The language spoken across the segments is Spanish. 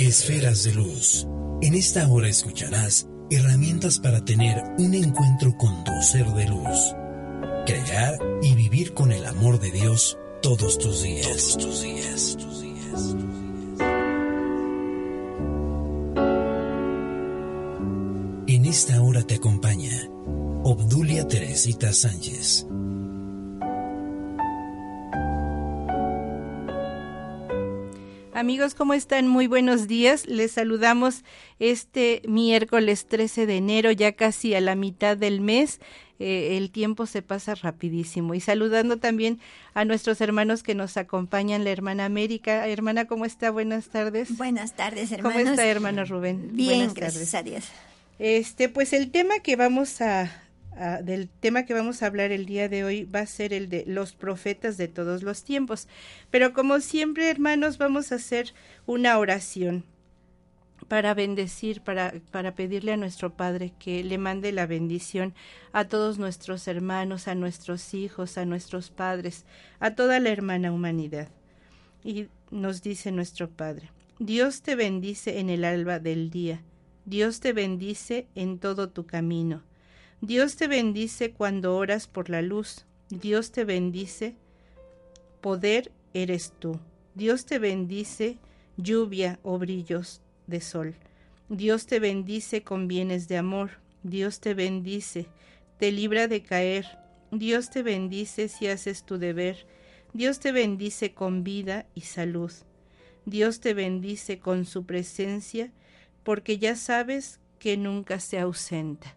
Esferas de luz. En esta hora escucharás herramientas para tener un encuentro con tu ser de luz. Crear y vivir con el amor de Dios todos tus días. Todos tus días. Tus días. En esta hora te acompaña Obdulia Teresita Sánchez. Amigos, ¿cómo están? Muy buenos días. Les saludamos este miércoles 13 de enero, ya casi a la mitad del mes. Eh, el tiempo se pasa rapidísimo. Y saludando también a nuestros hermanos que nos acompañan, la hermana América. Hermana, ¿cómo está? Buenas tardes. Buenas tardes, hermanos. ¿Cómo está, hermano Rubén? Bien, Buenas gracias tardes. a Dios. Este, pues el tema que vamos a, a- del tema que vamos a hablar el día de hoy va a ser el de los profetas de todos los tiempos. Pero como siempre, hermanos, vamos a hacer una oración para bendecir, para, para pedirle a nuestro Padre que le mande la bendición a todos nuestros hermanos, a nuestros hijos, a nuestros padres, a toda la hermana humanidad. Y nos dice nuestro Padre, Dios te bendice en el alba del día, Dios te bendice en todo tu camino, Dios te bendice cuando oras por la luz, Dios te bendice, poder eres tú, Dios te bendice, lluvia o brillos de sol, Dios te bendice con bienes de amor, Dios te bendice, te libra de caer, Dios te bendice si haces tu deber, Dios te bendice con vida y salud. Dios te bendice con su presencia, porque ya sabes que nunca se ausenta.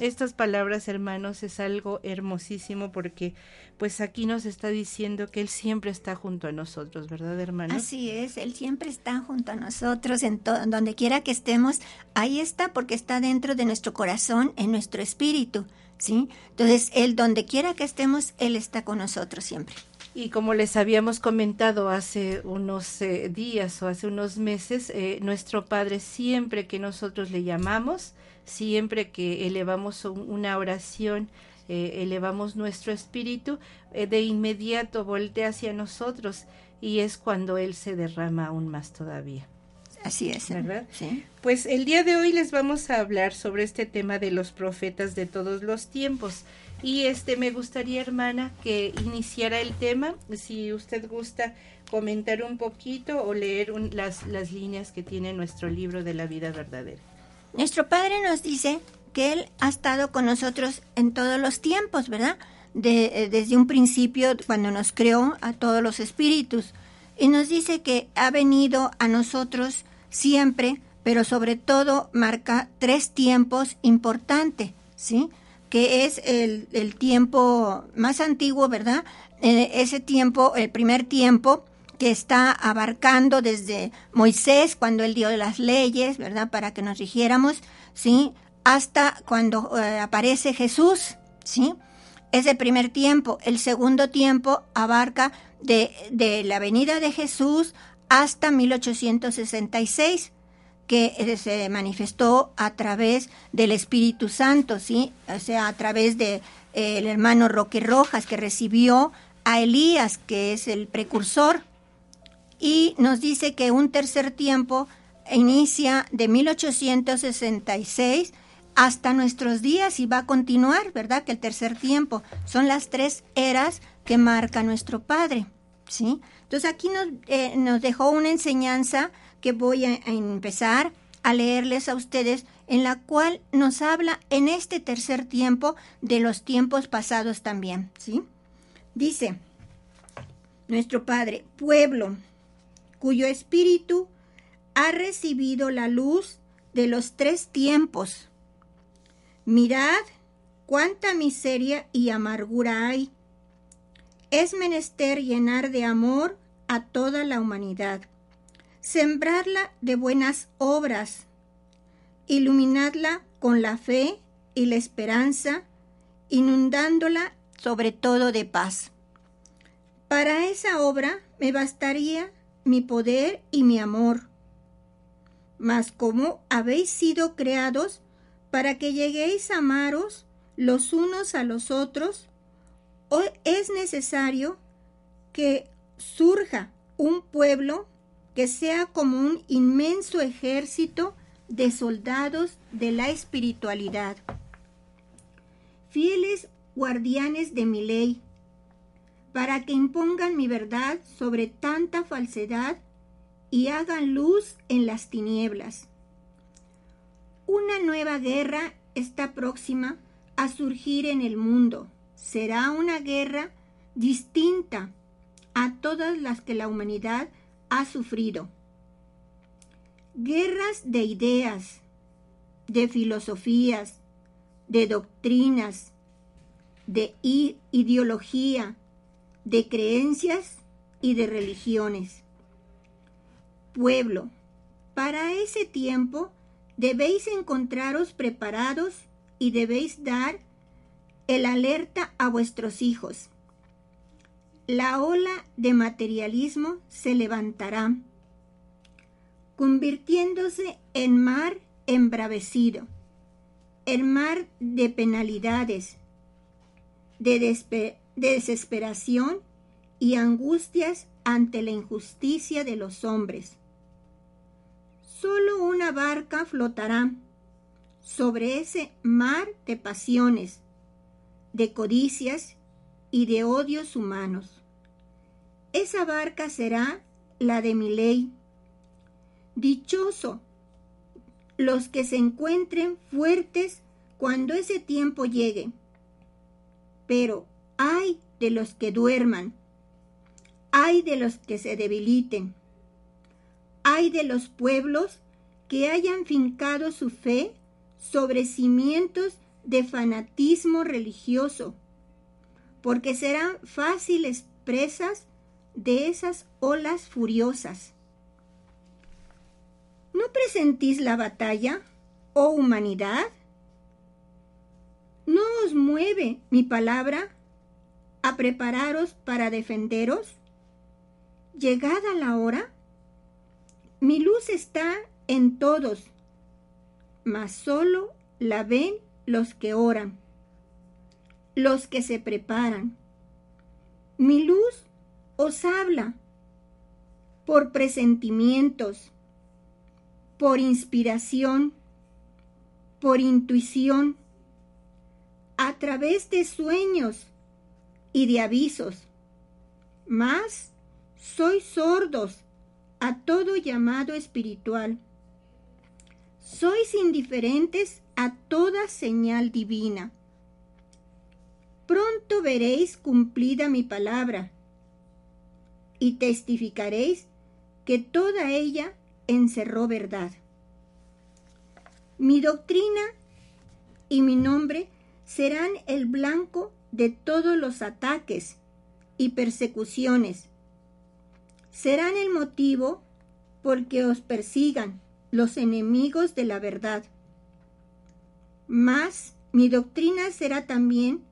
Estas palabras, hermanos, es algo hermosísimo porque pues aquí nos está diciendo que Él siempre está junto a nosotros, ¿verdad, hermanos? Así es, Él siempre está junto a nosotros, en donde quiera que estemos, ahí está porque está dentro de nuestro corazón, en nuestro espíritu, ¿sí? Entonces, Él, donde quiera que estemos, Él está con nosotros siempre. Y como les habíamos comentado hace unos eh, días o hace unos meses, eh, nuestro Padre siempre que nosotros le llamamos, siempre que elevamos un- una oración, eh, elevamos nuestro espíritu, eh, de inmediato voltea hacia nosotros y es cuando Él se derrama aún más todavía. Así es, ¿Verdad? Sí. Pues el día de hoy les vamos a hablar sobre este tema de los profetas de todos los tiempos. Y este me gustaría, hermana, que iniciara el tema. Si usted gusta comentar un poquito o leer un- las, las líneas que tiene nuestro libro de la vida verdadera. Nuestro Padre nos dice que Él ha estado con nosotros en todos los tiempos, ¿verdad? De- eh, desde un principio, cuando nos creó a todos los espíritus. Y nos dice que ha venido a nosotros siempre, pero sobre todo marca tres tiempos importantes, ¿sí? Que es el, tiempo más antiguo, ¿verdad? Eh, ese tiempo, el primer tiempo, que está abarcando desde Moisés cuando él dio las leyes, ¿verdad? Para que nos rigiéramos, ¿sí? Hasta cuando eh, aparece Jesús, ¿sí? Ese primer tiempo. El segundo tiempo abarca de, de la venida de Jesús hasta 1866 que eh, se manifestó a través del Espíritu Santo, ¿sí? O sea, a través de eh, el hermano Roque Rojas que recibió a Elías, que es el precursor, y nos dice que un tercer tiempo inicia de 1866 hasta nuestros días y va a continuar, ¿verdad? Que el tercer tiempo son las tres eras que marca nuestro Padre, ¿sí? Entonces aquí nos, eh, nos dejó una enseñanza que voy a, a empezar a leerles a ustedes, en la cual nos habla en este tercer tiempo de los tiempos pasados también, ¿sí? Dice, nuestro Padre, pueblo, cuyo espíritu ha recibido la luz de los tres tiempos. Mirad cuánta miseria y amargura hay. Es menester llenar de amor a toda la humanidad. sembrarla de buenas obras, iluminadla con la fe y la esperanza, inundándola sobre todo de paz. Para esa obra me bastaría mi poder y mi amor. Mas como habéis sido creados para que lleguéis a amaros los unos a los otros, hoy es necesario que surja un pueblo que sea como un inmenso ejército de soldados de la espiritualidad, fieles guardianes de mi ley, para que impongan mi verdad sobre tanta falsedad y hagan luz en las tinieblas. Una nueva guerra está próxima a surgir en el mundo. Será una guerra distinta a todas las que la humanidad ha sufrido. Guerras de ideas, de filosofías, de doctrinas, de ideología, de creencias y de religiones. Pueblo, para ese tiempo debéis encontraros preparados y debéis dar el alerta a vuestros hijos. La ola de materialismo se levantará, convirtiéndose en mar embravecido, en mar de penalidades, de, desesperación y angustias ante la injusticia de los hombres. Solo una barca flotará sobre ese mar de pasiones, de codicias y de odios humanos. Esa barca será la de mi ley. Dichoso los que se encuentren fuertes cuando ese tiempo llegue. Pero ay de los que duerman, ay de los que se debiliten, ay de los pueblos que hayan fincado su fe sobre cimientos de fanatismo religioso, porque serán fáciles presas de esas olas furiosas. ¿No presentís la batalla, oh humanidad? ¿No os mueve mi palabra a prepararos para defenderos? Llegada la hora, mi luz está en todos, mas solo la ven los que oran, los que se preparan. Mi luz os habla por presentimientos, por inspiración, por intuición, a través de sueños y de avisos. Mas sois sordos a todo llamado espiritual. Sois indiferentes a toda señal divina. Pronto veréis cumplida mi palabra y testificaréis que toda ella encerró verdad. Mi doctrina y mi nombre serán el blanco de todos los ataques y persecuciones. Serán el motivo por que os persigan los enemigos de la verdad. Mas mi doctrina será también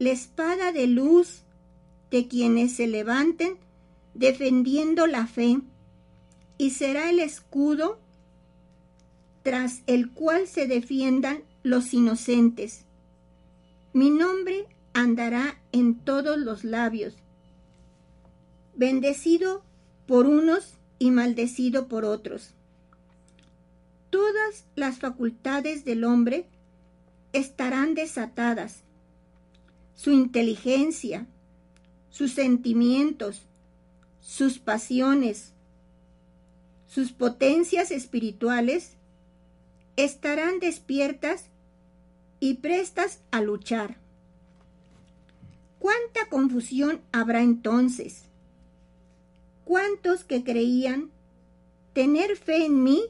la espada de luz de quienes se levanten defendiendo la fe y será el escudo tras el cual se defiendan los inocentes. Mi nombre andará en todos los labios, bendecido por unos y maldecido por otros. Todas las facultades del hombre estarán desatadas. Su inteligencia, sus sentimientos, sus pasiones, sus potencias espirituales estarán despiertas y prestas a luchar. ¿Cuánta confusión habrá entonces? ¿Cuántos que creían tener fe en mí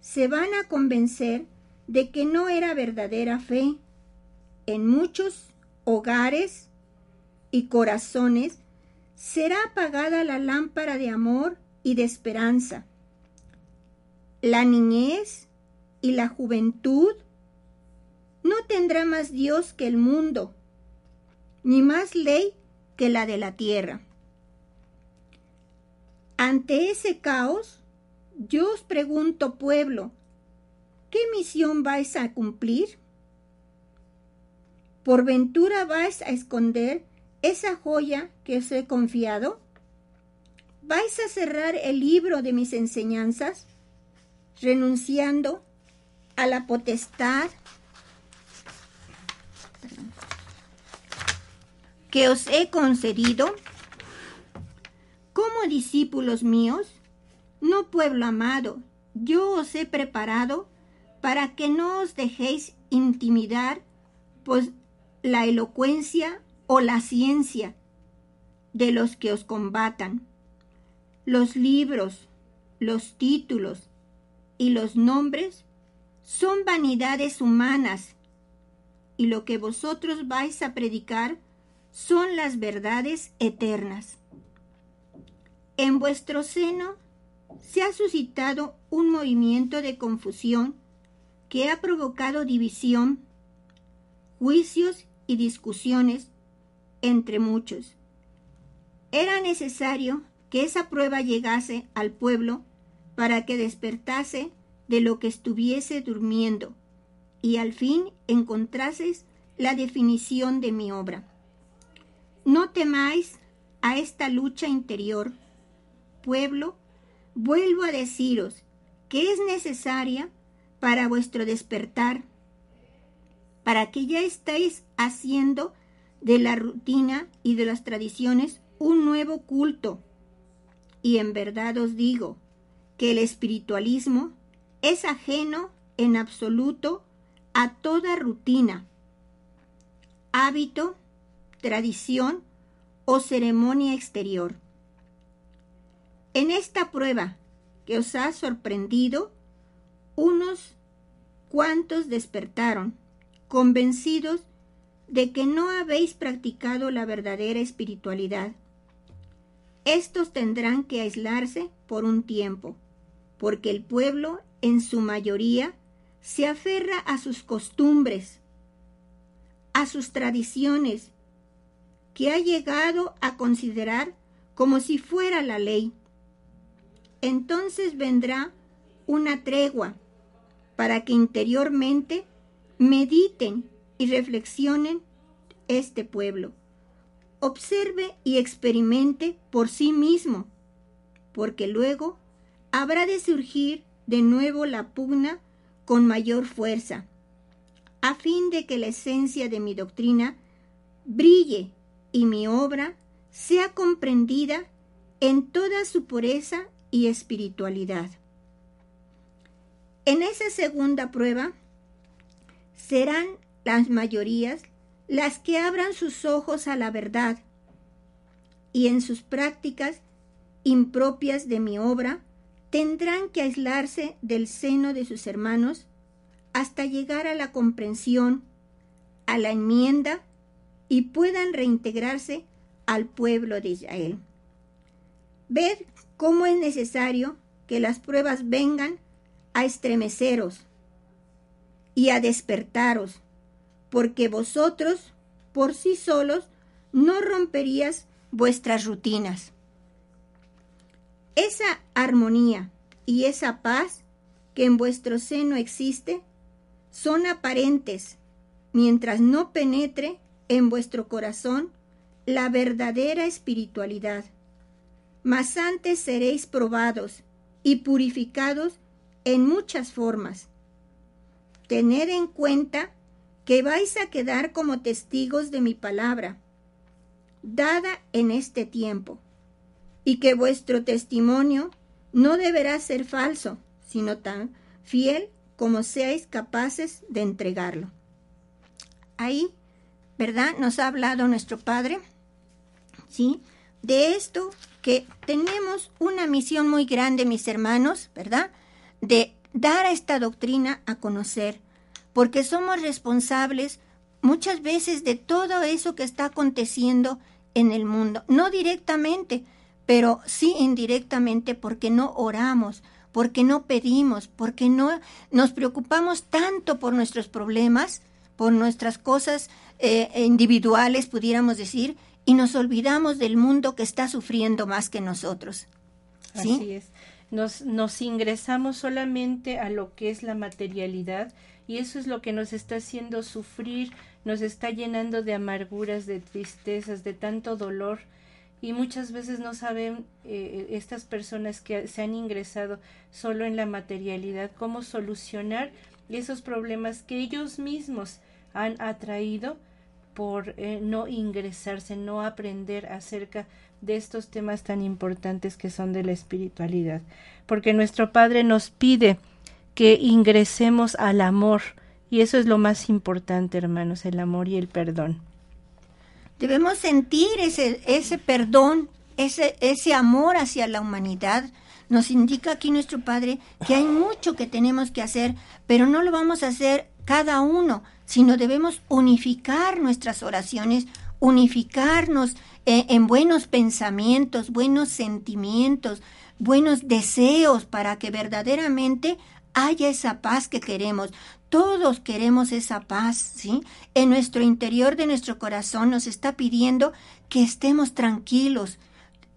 se van a convencer de que no era verdadera fe? En muchos hogares y corazones será apagada la lámpara de amor y de esperanza, la niñez y la juventud, no tendrá más Dios que el mundo, ni más ley que la de la tierra. Ante ese caos, yo os pregunto, pueblo, ¿qué misión vais a cumplir? ¿Por ventura vais a esconder esa joya que os he confiado? ¿Vais a cerrar el libro de mis enseñanzas, renunciando a la potestad que os he concedido? Como discípulos míos, no pueblo amado, yo os he preparado para que no os dejéis intimidar pues la elocuencia o la ciencia de los que os combatan. Los libros, los títulos y los nombres son vanidades humanas y lo que vosotros vais a predicar son las verdades eternas. En vuestro seno se ha suscitado un movimiento de confusión que ha provocado división, juicios y discusiones entre muchos. Era necesario que esa prueba llegase al pueblo para que despertase de lo que estuviese durmiendo y al fin encontrases la definición de mi obra. No temáis a esta lucha interior, pueblo, vuelvo a deciros que es necesaria para vuestro despertar, para que ya estéis haciendo de la rutina y de las tradiciones un nuevo culto. Y en verdad os digo que el espiritualismo es ajeno en absoluto a toda rutina, hábito, tradición o ceremonia exterior. En esta prueba que os ha sorprendido, unos cuantos despertaron, convencidos de que no habéis practicado la verdadera espiritualidad. Estos tendrán que aislarse por un tiempo, porque el pueblo, en su mayoría, se aferra a sus costumbres, a sus tradiciones, que ha llegado a considerar como si fuera la ley entonces vendrá una tregua para que interiormente mediten y reflexionen este pueblo. Observe y experimente por sí mismo, porque luego habrá de surgir de nuevo la pugna con mayor fuerza, a fin de que la esencia de mi doctrina brille y mi obra sea comprendida en toda su pureza y espiritualidad. En esa segunda prueba serán las mayorías las que abran sus ojos a la verdad y en sus prácticas impropias de mi obra tendrán que aislarse del seno de sus hermanos hasta llegar a la comprensión, a la enmienda y puedan reintegrarse al pueblo de Israel. Ved cómo es necesario que las pruebas vengan a estremeceros y a despertaros, porque vosotros por sí solos no romperías vuestras rutinas. Esa armonía y esa paz que en vuestro seno existe son aparentes mientras no penetre en vuestro corazón la verdadera espiritualidad mas antes seréis probados y purificados en muchas formas. Tened en cuenta que vais a quedar como testigos de mi palabra, dada en este tiempo, y que vuestro testimonio no deberá ser falso, sino tan fiel como seáis capaces de entregarlo. Ahí, ¿verdad? Nos ha hablado nuestro Padre, ¿sí? De esto que tenemos una misión muy grande, mis hermanos, ¿verdad? De dar a esta doctrina a conocer, porque somos responsables muchas veces de todo eso que está aconteciendo en el mundo, no directamente, pero sí indirectamente porque no oramos, porque no pedimos, porque no nos preocupamos tanto por nuestros problemas, por nuestras cosas eh, individuales, pudiéramos decir, y nos olvidamos del mundo que está sufriendo más que nosotros. ¿Sí? Así es. Nos, nos ingresamos solamente a lo que es la materialidad y eso es lo que nos está haciendo sufrir, nos está llenando de amarguras, de tristezas, de tanto dolor y muchas veces no saben eh, estas personas que se han ingresado solo en la materialidad cómo solucionar esos problemas que ellos mismos han atraído por eh, no ingresarse, no aprender acerca de estos temas tan importantes que son de la espiritualidad. Porque nuestro Padre nos pide que ingresemos al amor, y eso es lo más importante, hermanos, el amor y el perdón. Debemos sentir ese, ese perdón, ese, ese amor hacia la humanidad. Nos indica aquí nuestro Padre que hay mucho que tenemos que hacer, pero no lo vamos a hacer cada uno, sino debemos unificar nuestras oraciones, unificarnos eh, en buenos pensamientos, buenos sentimientos, buenos deseos para que verdaderamente haya esa paz que queremos. Todos queremos esa paz, ¿sí? En nuestro interior de nuestro corazón nos está pidiendo que estemos tranquilos.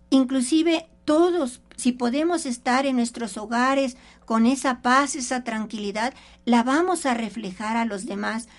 Inclusive todos, si podemos estar en nuestros hogares con esa paz, esa tranquilidad, la vamos a reflejar a los demás.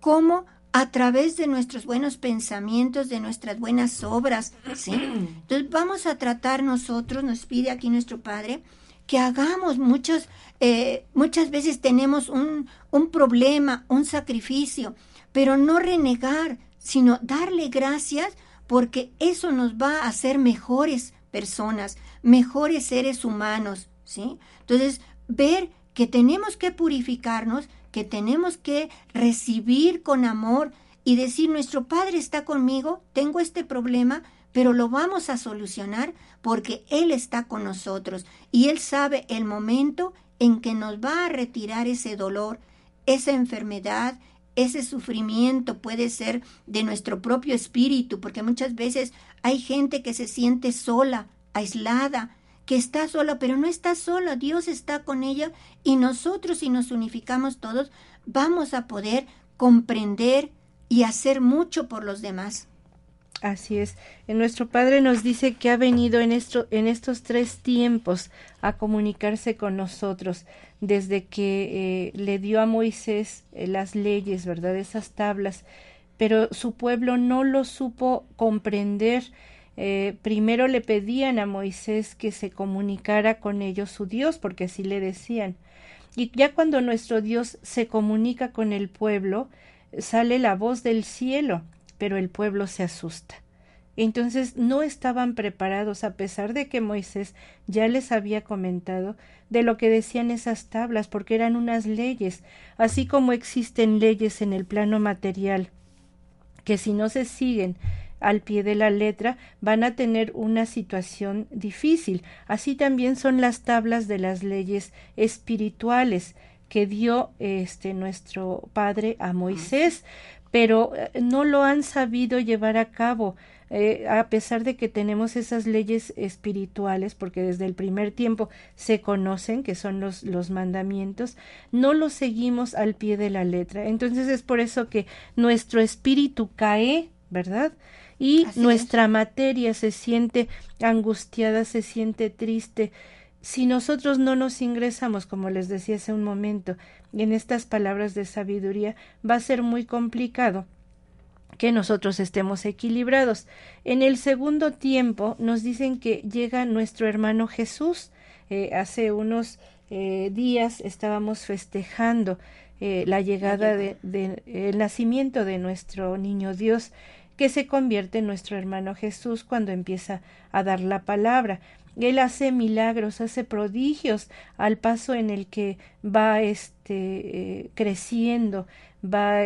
¿Cómo? A través de nuestros buenos pensamientos, de nuestras buenas obras, ¿sí? Entonces vamos a tratar nosotros, nos pide aquí nuestro Padre, que hagamos muchos, eh, muchas veces tenemos un, un problema, un sacrificio, pero no renegar, sino darle gracias porque eso nos va a hacer mejores personas, mejores seres humanos, ¿sí? Entonces, ver que tenemos que purificarnos, que tenemos que recibir con amor y decir, nuestro Padre está conmigo, tengo este problema, pero lo vamos a solucionar porque Él está con nosotros y Él sabe el momento en que nos va a retirar ese dolor, esa enfermedad, ese sufrimiento puede ser de nuestro propio espíritu, porque muchas veces hay gente que se siente sola, aislada, que está sola, pero no está sola, Dios está con ella y nosotros si nos unificamos todos vamos a poder comprender y hacer mucho por los demás. Así es. Nuestro Padre nos dice que ha venido en, en estos tres tiempos a comunicarse con nosotros, desde que eh, le dio a Moisés eh, las leyes, ¿verdad? Esas tablas, pero su pueblo no lo supo comprender. Eh, primero le pedían a Moisés que se comunicara con ellos su Dios, porque así le decían. Y ya cuando nuestro Dios se comunica con el pueblo, sale la voz del cielo pero el pueblo se asusta. Entonces no estaban preparados, a pesar de que Moisés ya les había comentado de lo que decían esas tablas, porque eran unas leyes, así como existen leyes en el plano material, que si no se siguen al pie de la letra van a tener una situación difícil. Así también son las tablas de las leyes espirituales que dio este nuestro padre a Moisés pero eh, no lo han sabido llevar a cabo. Eh, a pesar de que tenemos esas leyes espirituales, porque desde el primer tiempo se conocen, que son los, los mandamientos, no los seguimos al pie de la letra. Entonces es por eso que nuestro espíritu cae, ¿verdad? Y nuestra materia se siente angustiada, se siente triste. Si nosotros no nos ingresamos, como les decía hace un momento, en estas palabras de sabiduría, va a ser muy complicado que nosotros estemos equilibrados. En el segundo tiempo nos dicen que llega nuestro hermano Jesús. Eh, hace unos eh, días estábamos festejando eh, la llegada del de, el nacimiento de nuestro niño Dios que se convierte en nuestro hermano Jesús cuando empieza a dar la palabra. Él hace milagros, hace prodigios al paso en el que va este, creciendo, va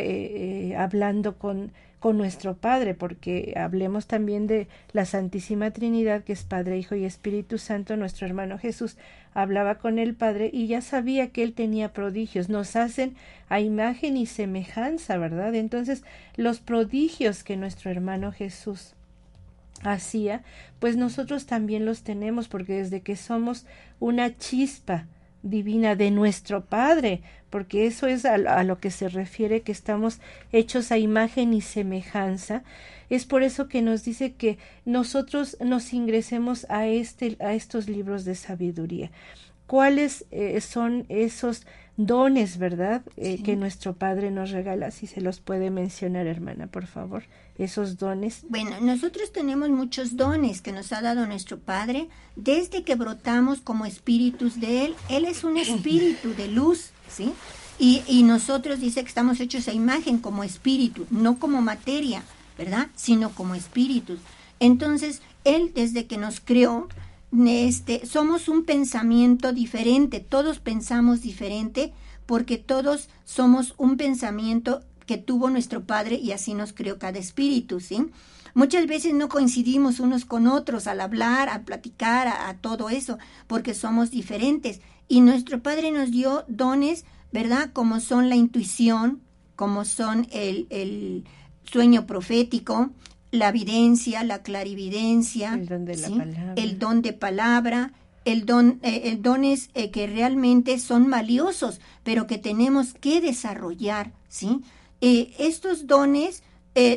hablando con, con nuestro Padre, porque hablemos también de la Santísima Trinidad, que es Padre, Hijo y Espíritu Santo, nuestro hermano Jesús hablaba con el Padre y ya sabía que él tenía prodigios, nos hacen a imagen y semejanza, ¿verdad? Entonces, los prodigios que nuestro hermano Jesús hacía, pues nosotros también los tenemos, porque desde que somos una chispa divina de nuestro Padre, porque eso es a, a, lo que se refiere que estamos hechos a imagen y semejanza. Es por eso que nos dice que nosotros nos ingresemos a este a estos libros de sabiduría. ¿Cuáles eh, son esos dones, verdad, eh, Sí. que nuestro Padre nos regala? Si se los puede mencionar, hermana, por favor, esos dones. Bueno, nosotros tenemos muchos dones que nos ha dado nuestro Padre desde que brotamos como espíritus de Él. Él es un espíritu de luz, ¿sí? Y, y nosotros dice que estamos hechos a imagen como espíritu, no como materia, ¿verdad? Sino como espíritus. Entonces, Él desde que nos creó, este, somos un pensamiento diferente, todos pensamos diferente porque todos somos un pensamiento que tuvo nuestro Padre y así nos creó cada espíritu, ¿sí? Muchas veces no coincidimos unos con otros al hablar, al platicar, a, a todo eso, porque somos diferentes. Y nuestro Padre nos dio dones, ¿verdad? Como son la intuición, como son el, el sueño profético, la evidencia, la clarividencia, El don de la palabra. el don de palabra, el don, eh, el dones eh, que realmente son valiosos, pero que tenemos que desarrollar, ¿sí? Eh, estos dones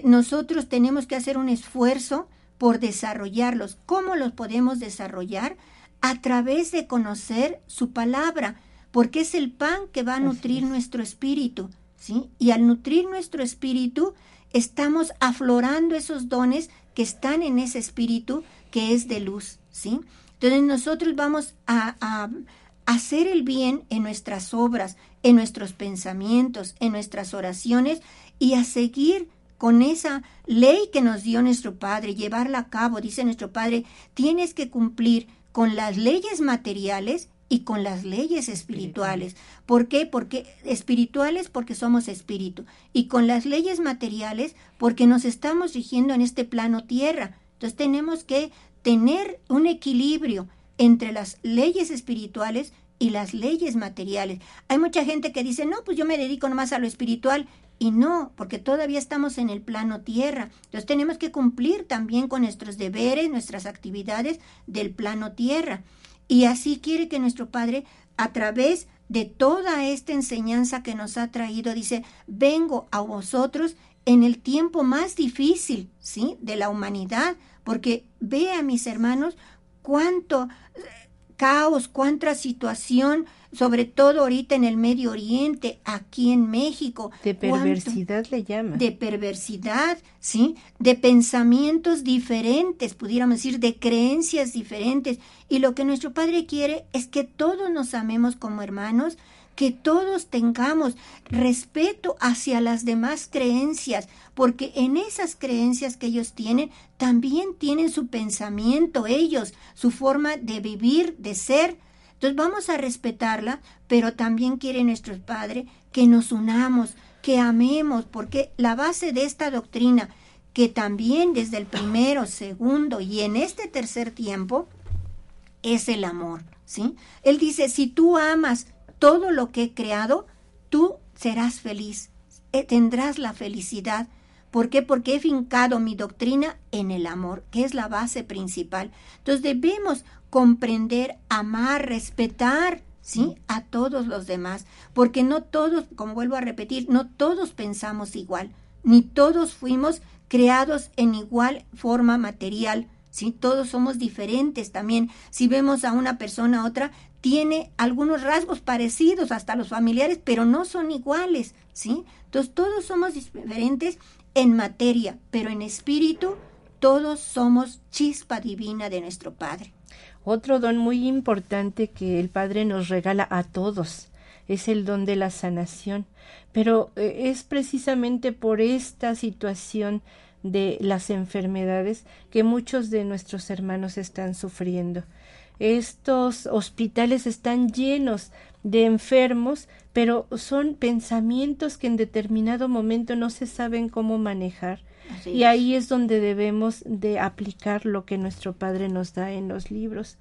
nosotros tenemos que hacer un esfuerzo por desarrollarlos. ¿Cómo los podemos desarrollar? A través de conocer su palabra, porque es el pan que va a nutrir es. nuestro espíritu, ¿sí? Y al nutrir nuestro espíritu, estamos aflorando esos dones que están en ese espíritu que es de luz, ¿sí? Entonces nosotros vamos a, a hacer el bien en nuestras obras, en nuestros pensamientos, en nuestras oraciones y a seguir con esa ley que nos dio nuestro Padre, llevarla a cabo, dice nuestro Padre, tienes que cumplir con las leyes materiales y con las leyes espirituales. ¿Por qué? Porque espirituales porque somos espíritu y con las leyes materiales porque nos estamos rigiendo en este plano tierra. Entonces tenemos que tener un equilibrio entre las leyes espirituales y las leyes materiales. Hay mucha gente que dice, no, pues yo me dedico nomás a lo espiritual. Y no, porque todavía estamos en el plano tierra. Entonces tenemos que cumplir también con nuestros deberes, nuestras actividades del plano tierra. Y así quiere que nuestro Padre, a través de toda esta enseñanza que nos ha traído, dice, vengo a vosotros en el tiempo más difícil, ¿sí? De la humanidad, porque ve a mis hermanos cuánto eh, caos, cuánta situación, sobre todo ahorita en el Medio Oriente, aquí en México. De cuánto- perversidad le llama. de perversidad, ¿sí? De pensamientos diferentes, pudiéramos decir, de creencias diferentes. Y lo que nuestro Padre quiere es que todos nos amemos como hermanos, que todos tengamos respeto hacia las demás creencias, porque en esas creencias que ellos tienen, también tienen su pensamiento ellos, su forma de vivir, de ser. Entonces vamos a respetarla, pero también quiere nuestro Padre que nos unamos, que amemos, porque la base de esta doctrina, que también desde el primero, segundo y en este tercer tiempo, es el amor, ¿sí? Él dice, si tú amas todo lo que he creado, tú serás feliz, eh, tendrás la felicidad. ¿Por qué? Porque he fincado mi doctrina en el amor, que es la base principal. Entonces debemos comprender, amar, respetar, ¿sí? A todos los demás, porque no todos, como vuelvo a repetir, no todos pensamos igual, ni todos fuimos creados en igual forma material, ¿sí? Todos somos diferentes también. Si vemos a una persona a otra, tiene algunos rasgos parecidos, hasta los familiares, pero no son iguales, ¿sí? Entonces todos somos diferentes en materia, pero en espíritu todos somos chispa divina de nuestro Padre. Otro don muy importante que el Padre nos regala a todos es el don de la sanación, pero eh, es precisamente por esta situación de las enfermedades que muchos de nuestros hermanos están sufriendo. Estos hospitales están llenos de enfermos, pero son pensamientos que en determinado momento no se saben cómo manejar. Así Y es. ahí es donde debemos de aplicar lo que nuestro Padre nos da en los libros,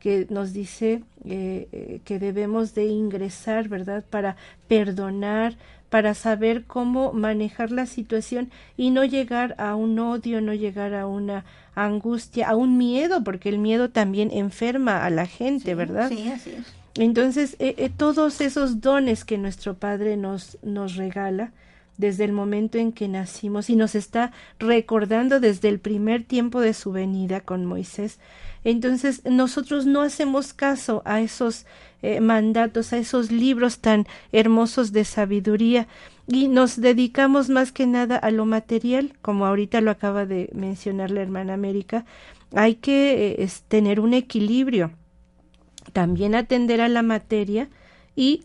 que nos dice eh, eh, que debemos de ingresar, ¿verdad? Para perdonar, para saber cómo manejar la situación y no llegar a un odio, no llegar a una angustia, a un miedo, porque el miedo también enferma a la gente, ¿verdad? Sí, así es. Entonces, eh, eh, todos esos dones que nuestro Padre nos, nos regala, desde el momento en que nacimos y nos está recordando desde el primer tiempo de su venida con Moisés. Entonces nosotros no hacemos caso a esos eh, mandatos, a esos libros tan hermosos de sabiduría y nos dedicamos más que nada a lo material, como ahorita lo acaba de mencionar la hermana América. Hay que eh, tener un equilibrio, también atender a la materia y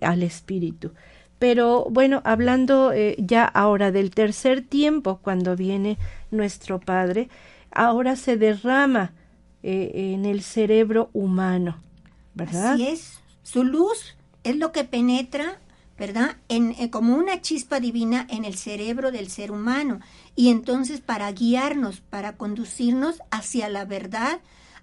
al espíritu. Pero bueno, hablando eh, ya ahora del tercer tiempo, cuando viene nuestro Padre, ahora se derrama eh, en el cerebro humano, ¿verdad? Así es. Su luz es lo que penetra, ¿verdad? En, en- como una chispa divina en el cerebro del ser humano. Y entonces para guiarnos, para conducirnos hacia la verdad,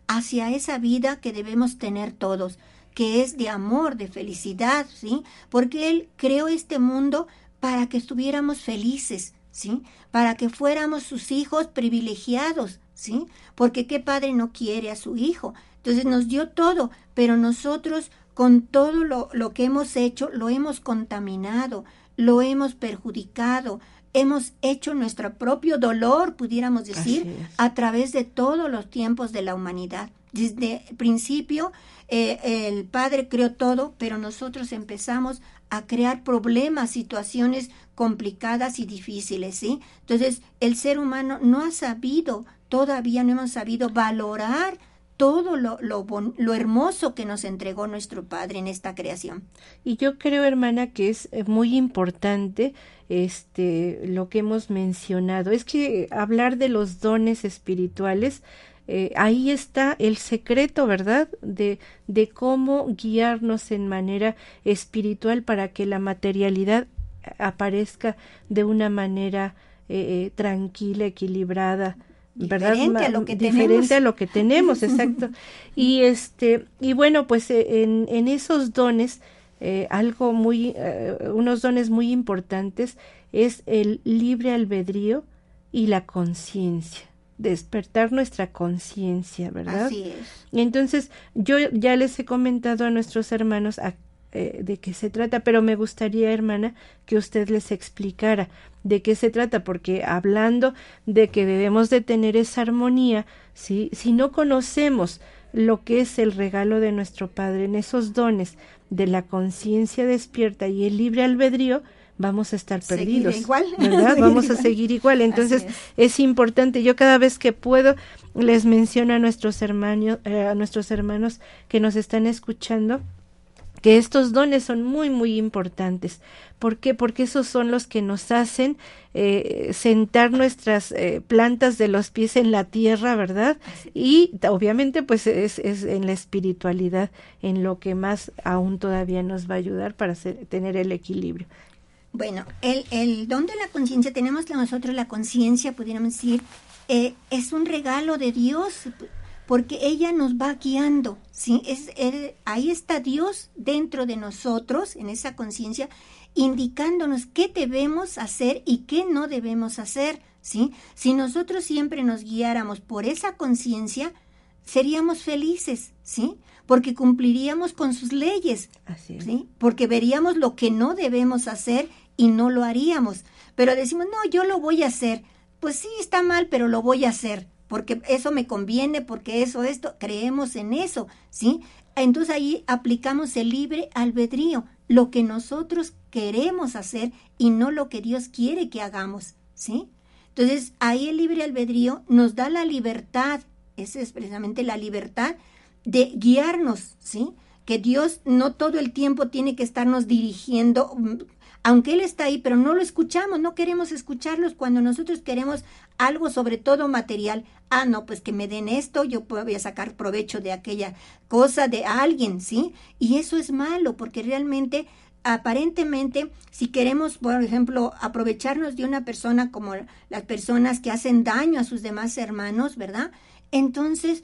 hacia esa vida que debemos tener todos, que es de amor, de felicidad, ¿sí? Porque Él creó este mundo para que estuviéramos felices, ¿sí? Para que fuéramos sus hijos privilegiados, ¿sí? Porque qué padre no quiere a su hijo. Entonces nos dio todo, pero nosotros con todo lo, lo que hemos hecho, lo hemos contaminado, lo hemos perjudicado, hemos hecho nuestro propio dolor, pudiéramos decir, a través de todos los tiempos de la humanidad. Desde el principio, eh, el Padre creó todo, pero nosotros empezamos a crear problemas, situaciones complicadas y difíciles, ¿sí? Entonces, el ser humano no ha sabido, todavía no hemos sabido valorar todo lo, lo, lo hermoso que nos entregó nuestro Padre en esta creación. Y yo creo, hermana, que es eh, muy importante este lo que hemos mencionado. Es que hablar de los dones espirituales, eh, ahí está el secreto, ¿verdad? De, de cómo guiarnos en manera espiritual para que la materialidad aparezca de una manera eh, eh, tranquila, equilibrada. ¿verdad? Diferente a lo que diferente tenemos. a lo que tenemos, exacto. y este, y bueno, pues en, en esos dones, eh, algo muy, eh, unos dones muy importantes es el libre albedrío y la conciencia, despertar nuestra conciencia, ¿verdad? Así es. Y entonces yo ya les he comentado a nuestros hermanos a- eh, de qué se trata, pero me gustaría, hermana, que usted les explicara de qué se trata, porque hablando de que debemos de tener esa armonía, ¿sí? si no conocemos lo que es el regalo de nuestro Padre en esos dones de la conciencia despierta y el libre albedrío, vamos a estar Seguir perdidos, igual. ¿verdad? Seguir Vamos a igual. seguir igual. Entonces es. es importante. Yo cada vez que puedo les menciono a nuestros hermanos, a nuestros hermanos que nos están escuchando que estos dones son muy muy importantes. ¿Por qué? Porque esos son los que nos hacen eh, sentar nuestras eh, plantas de los pies en la tierra, ¿verdad? Y obviamente pues es, es en la espiritualidad en lo que más aún todavía nos va a ayudar para hacer- tener el equilibrio. Bueno, el, el don de la conciencia, tenemos nosotros la conciencia, pudiéramos decir, eh, es un regalo de Dios, porque ella nos va guiando, ¿sí? Es, él- ahí está Dios dentro de nosotros, en esa conciencia, indicándonos qué debemos hacer y qué no debemos hacer, ¿sí? Si nosotros siempre nos guiáramos por esa conciencia, seríamos felices, ¿sí? Porque cumpliríamos con sus leyes, Así. ¿sí? Porque veríamos lo que no debemos hacer y no lo haríamos. Pero decimos, no, yo lo voy a hacer. Pues sí, está mal, pero lo voy a hacer. Porque eso me conviene, porque eso, esto, creemos en eso, ¿sí? Entonces ahí aplicamos el libre albedrío, lo que nosotros queremos hacer y no lo que Dios quiere que hagamos, ¿sí? Entonces ahí el libre albedrío nos da la libertad, esa es precisamente la libertad de guiarnos, ¿sí? Que Dios no todo el tiempo tiene que estarnos dirigiendo, mm, aunque Él está ahí, pero no lo escuchamos, no queremos escucharlos cuando nosotros queremos algo sobre todo material. Ah, no, pues que me den esto, yo voy a sacar provecho de aquella cosa de alguien, ¿sí? Y eso es malo, porque realmente aparentemente, si queremos, por ejemplo, aprovecharnos de una persona como las personas que hacen daño a sus demás hermanos, ¿verdad? Entonces,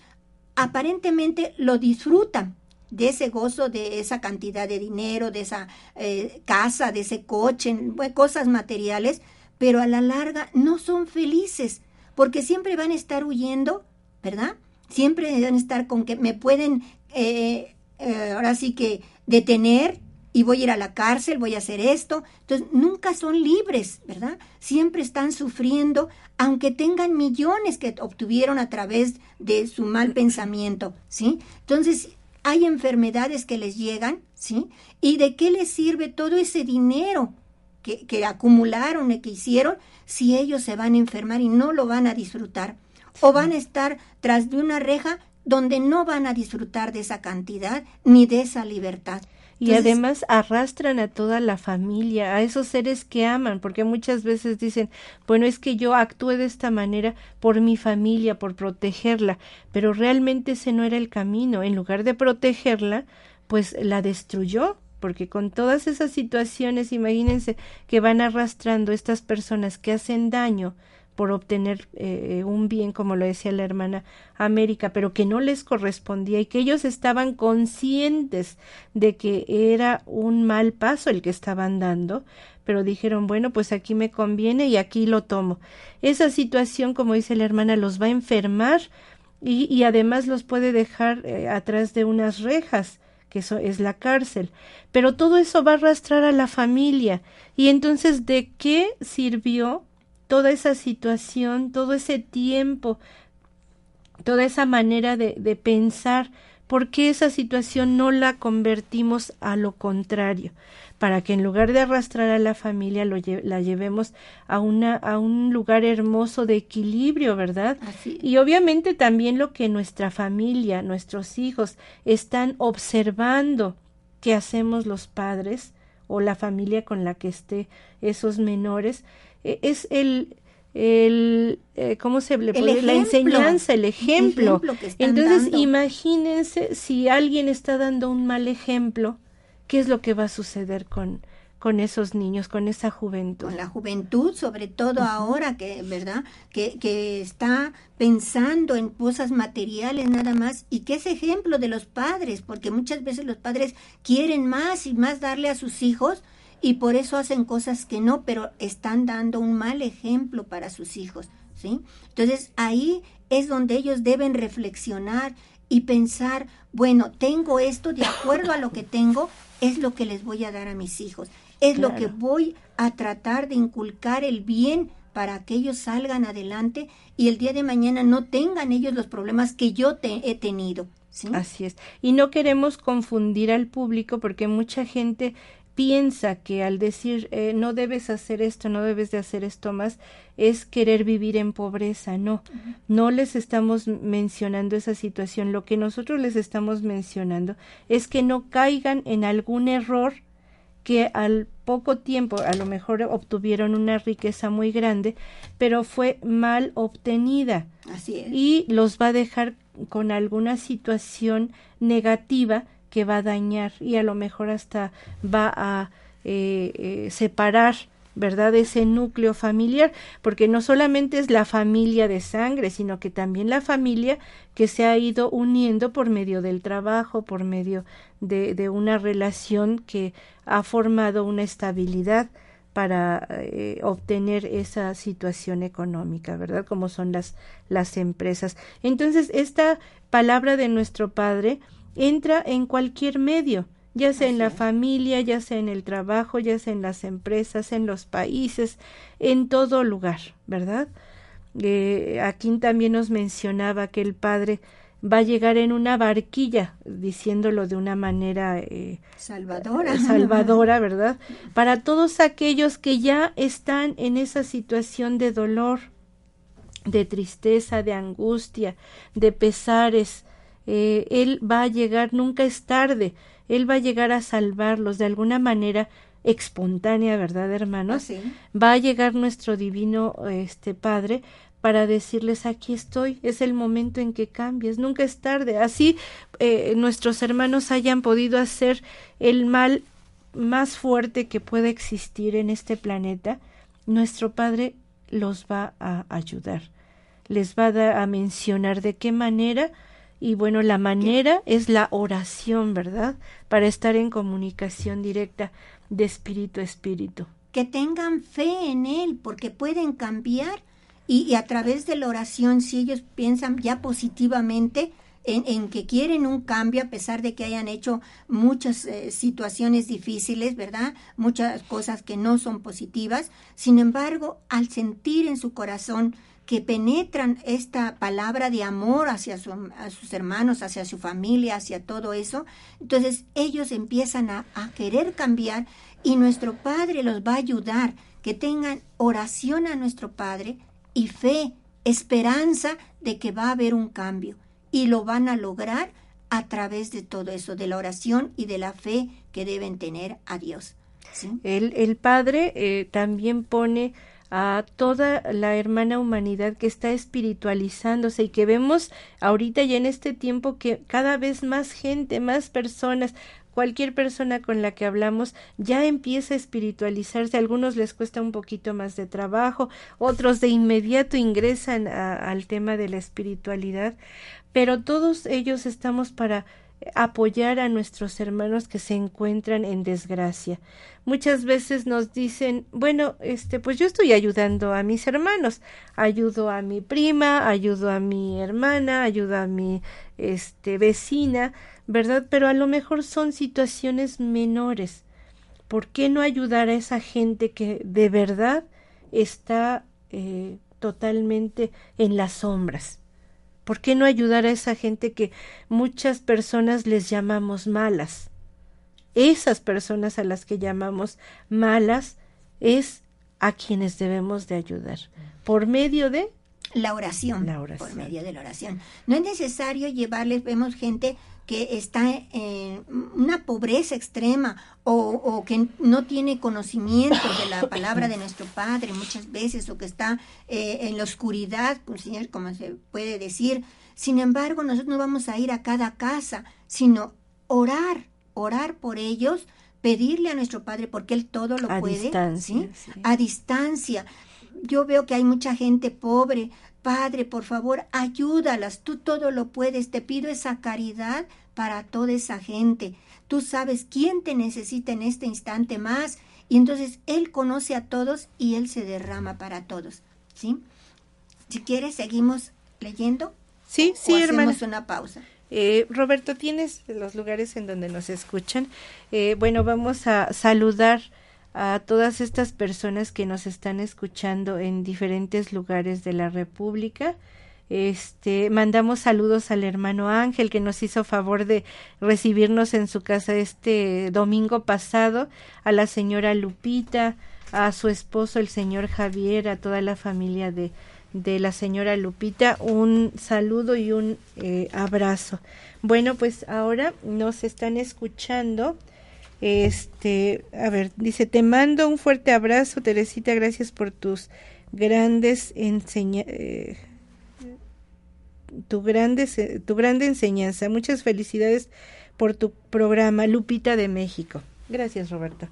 aparentemente lo disfrutan de ese gozo, de esa cantidad de dinero, de esa eh, casa, de ese coche, cosas materiales, pero a la larga no son felices, porque siempre van a estar huyendo, ¿verdad? Siempre van a estar con que me pueden eh, eh, ahora sí que detener y voy a ir a la cárcel, voy a hacer esto. Entonces, nunca son libres, ¿verdad? Siempre están sufriendo, aunque tengan millones que obtuvieron a través de su mal pensamiento, ¿sí? Entonces, hay enfermedades que les llegan, ¿sí? ¿Y de qué les sirve todo ese dinero que, que acumularon y que hicieron si ellos se van a enfermar y no lo van a disfrutar? O van a estar tras de una reja donde no van a disfrutar de esa cantidad ni de esa libertad. Y además arrastran a toda la familia, a esos seres que aman, porque muchas veces dicen, bueno, es que yo actué de esta manera por mi familia, por protegerla, pero realmente ese no era el camino. En lugar de protegerla, pues la destruyó, porque con todas esas situaciones, imagínense que van arrastrando estas personas que hacen daño, por obtener eh, un bien, como lo decía la hermana América, pero que no les correspondía y que ellos estaban conscientes de que era un mal paso el que estaban dando, pero dijeron, bueno, pues aquí me conviene y aquí lo tomo. Esa situación, como dice la hermana, los va a enfermar y, y además los puede dejar eh, atrás de unas rejas que eso es la cárcel. Pero todo eso va a arrastrar a la familia. Y entonces, ¿de qué sirvió toda esa situación, todo ese tiempo, toda esa manera de, de pensar, ¿por qué esa situación no la convertimos a lo contrario? Para que en lugar de arrastrar a la familia lo la llevemos a, una, a un lugar hermoso de equilibrio, ¿verdad? Y obviamente también lo que nuestra familia, nuestros hijos están observando que hacemos los padres o la familia con la que esté esos menores, es el, el eh, ¿cómo se le puede? La enseñanza, el ejemplo. Entonces, imagínense si alguien está dando un mal ejemplo, ¿qué es lo que va a suceder con, con esos niños, con esa juventud. Con la juventud, sobre todo ahora que, ¿verdad? Que, que está pensando en cosas materiales nada más y que es ejemplo de los padres, porque muchas veces los padres quieren más y más darle a sus hijos y por eso hacen cosas que no, pero están dando un mal ejemplo para sus hijos, ¿sí? Entonces ahí es donde ellos deben reflexionar y pensar, bueno, tengo esto, de acuerdo a lo que tengo, es lo que les voy a dar a mis hijos, es lo que voy a tratar de inculcar el bien para que ellos salgan adelante y el día de mañana no tengan ellos los problemas que yo te he tenido. ¿sí? Así es. Y no queremos confundir al público porque mucha gente piensa que al decir eh, no debes hacer esto, no debes de hacer esto más, es querer vivir en pobreza. No, no les estamos mencionando esa situación. Lo que nosotros les estamos mencionando es que no caigan en algún error que al poco tiempo a lo mejor obtuvieron una riqueza muy grande, pero fue mal obtenida. Así es. Y los va a dejar con alguna situación negativa que va a dañar y a lo mejor hasta va a eh, eh, separar ¿verdad? Ese núcleo familiar, porque no solamente es la familia de sangre, sino que también la familia que se ha ido uniendo por medio del trabajo, por medio de, una relación que ha formado una estabilidad para eh, obtener esa situación económica, ¿verdad? Como son las, las empresas. Entonces, esta palabra de nuestro Padre entra en cualquier medio, ya sea en la familia, ya sea en el trabajo, ya sea en las empresas, en los países, en todo lugar, ¿verdad? Eh, aquí también nos mencionaba que el Padre va a llegar en una barquilla, diciéndolo de una manera eh, salvadora. salvadora, ¿verdad? Para todos aquellos que ya están en esa situación de dolor, de tristeza, de angustia, de pesares, eh, Él va a llegar, nunca es tarde, Él va a llegar a salvarlos de alguna manera espontánea, ¿verdad, hermanos? Va a llegar nuestro divino este Padre para decirles aquí estoy, es el momento en que cambies, nunca es tarde. Así eh, nuestros hermanos hayan podido hacer el mal más fuerte que pueda existir en este planeta, nuestro Padre los va a ayudar, les va a, a mencionar de qué manera y bueno, la manera es la oración, ¿verdad? Para estar en comunicación directa de espíritu a espíritu. Que tengan fe en Él, porque pueden cambiar y, a través de la oración, si ellos piensan ya positivamente, en, en que quieren un cambio a pesar de que hayan hecho muchas eh, situaciones difíciles, ¿verdad? Muchas cosas que no son positivas. Sin embargo, al sentir en su corazón que penetran esta palabra de amor hacia a sus hermanos, hacia su familia, hacia todo eso, entonces ellos empiezan a, a querer cambiar y nuestro Padre los va a ayudar, que tengan oración a nuestro Padre y fe, esperanza de que va a haber un cambio y lo van a lograr a través de todo eso, de la oración y de la fe que deben tener a Dios. ¿sí? El, el Padre eh, también pone a toda la hermana humanidad que está espiritualizándose y que vemos ahorita ya en este tiempo que cada vez más gente, más personas, cualquier persona con la que hablamos ya empieza a espiritualizarse. A algunos les cuesta un poquito más de trabajo, otros de inmediato ingresan al tema de la espiritualidad, pero todos ellos estamos para apoyar a nuestros hermanos que se encuentran en desgracia. Muchas veces nos dicen, bueno, este, pues yo estoy ayudando a mis hermanos, ayudo a mi prima, ayudo a mi hermana, ayudo a mi este vecina, ¿verdad? Pero a lo mejor son situaciones menores. ¿Por qué no ayudar a esa gente que de verdad está eh, totalmente en las sombras? ¿Por qué no ayudar a esa gente que muchas personas les llamamos malas? Esas personas a las que llamamos malas es a quienes debemos de ayudar por medio de La oración, La oración. por medio de la oración. No es necesario llevarles, vemos gente que está en una pobreza extrema o, o que no tiene conocimiento de la palabra de nuestro Padre muchas veces o que está eh, en la oscuridad, pues, señor, como se puede decir. Sin embargo, nosotros no vamos a ir a cada casa, sino orar, orar por ellos, pedirle a nuestro Padre porque Él todo lo A puede, distancia, ¿sí? sí. a distancia. Yo veo que hay mucha gente pobre. Padre, por favor, ayúdalas. Tú todo lo puedes. Te pido esa caridad para toda esa gente. Tú sabes quién te necesita en este instante más. Y entonces Él conoce a todos y Él se derrama para todos. ¿Sí? Si quieres, seguimos leyendo. Sí, o sí, hacemos hermana. una pausa. Eh, Roberto, ¿tienes los lugares en donde nos escuchan? Eh, bueno, vamos a saludar a todas estas personas que nos están escuchando en diferentes lugares de la República. Este, mandamos saludos al hermano Ángel que nos hizo favor de recibirnos en su casa este domingo pasado, a la señora Lupita, a su esposo el señor Javier, a toda la familia de de la señora Lupita, un saludo y un eh, abrazo. Bueno, pues ahora nos están escuchando. Este, a ver, dice, te mando un fuerte abrazo, Teresita, gracias por tus grandes enseña eh, tu grandes eh, tu grande enseñanza. Muchas felicidades por tu programa Lupita de México. Gracias, Roberto.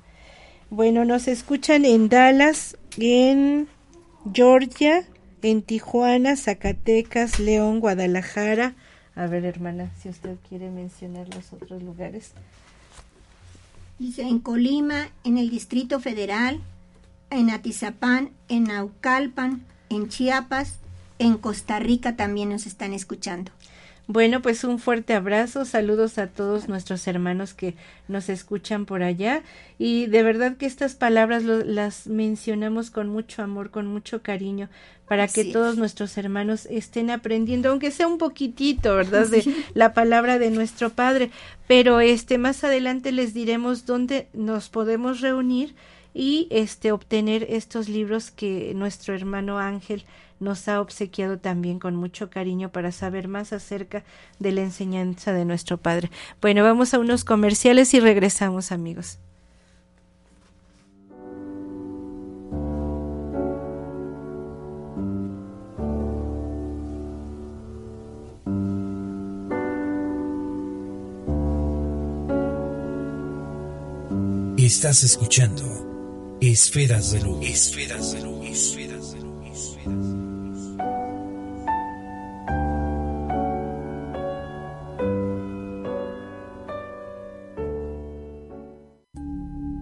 Bueno, nos escuchan en Dallas, en Georgia, en Tijuana, Zacatecas, León, Guadalajara. A ver, hermana, si usted quiere mencionar los otros lugares. En Colima, en el Distrito Federal, en Atizapán, en Naucalpan, en Chiapas, en Costa Rica también nos están escuchando. Bueno, pues un fuerte abrazo, saludos a todos nuestros hermanos que nos escuchan por allá y de verdad que estas palabras lo- las mencionamos con mucho amor, con mucho cariño, para que es. todos nuestros hermanos estén aprendiendo, aunque sea un poquitito, ¿verdad? De la palabra de nuestro Padre. Pero este más adelante les diremos dónde nos podemos reunir y este obtener estos libros que nuestro hermano Ángel nos ha obsequiado también con mucho cariño para saber más acerca de la enseñanza de nuestro Padre. Bueno, vamos a unos comerciales y regresamos, amigos. Estás escuchando Esferas de Luz. Esferas de Luz.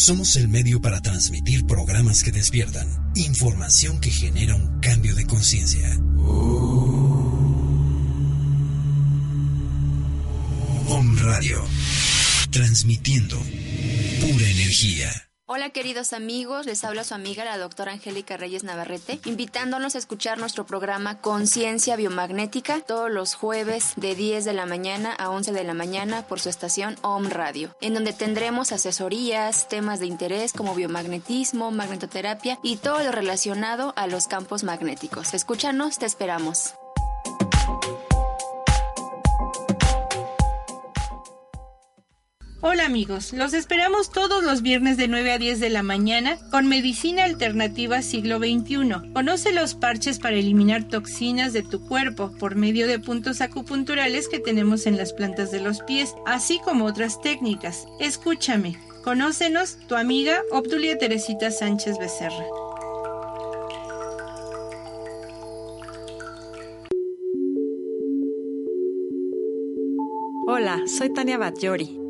Somos el medio para transmitir programas que despiertan, información que genera un cambio de conciencia. Om Radio. Transmitiendo pura energía. Hola queridos amigos, les habla su amiga la doctora Angélica Reyes Navarrete, invitándonos a escuchar nuestro programa Conciencia Biomagnética todos los jueves de 10 de la mañana a 11 de la mañana por su estación OM Radio, en donde tendremos asesorías, temas de interés como biomagnetismo, magnetoterapia y todo lo relacionado a los campos magnéticos. Escúchanos, te esperamos. Hola amigos, los esperamos todos los viernes de 9 a 10 de la mañana con Medicina Alternativa Siglo XXI. Conoce los parches para eliminar toxinas de tu cuerpo por medio de puntos acupunturales que tenemos en las plantas de los pies, así como otras técnicas. Escúchame. Conócenos, tu amiga Obdulia Teresita Sánchez Becerra. Hola, soy Tania Batllori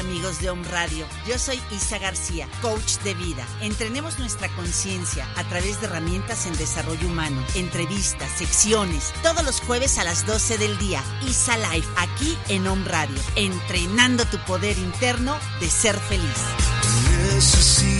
Amigos de Om Radio, yo soy Isa García, coach de vida. Entrenemos nuestra conciencia a través de herramientas en desarrollo humano, entrevistas, secciones, todos los jueves a las 12 del día. Isa Live, aquí en Om Radio, entrenando tu poder interno de ser feliz.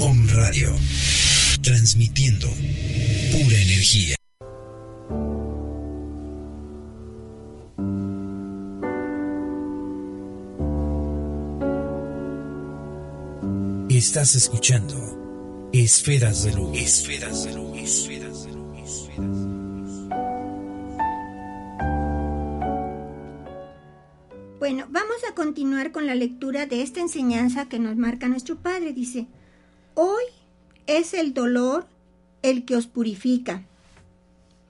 Om Radio. Transmitiendo pura energía. Estás escuchando Esferas de Luz. Esferas de Luz. Esferas de Luz. Bueno, vamos a continuar con la lectura de esta enseñanza que nos marca nuestro Padre. Dice, hoy es el dolor el que os purifica.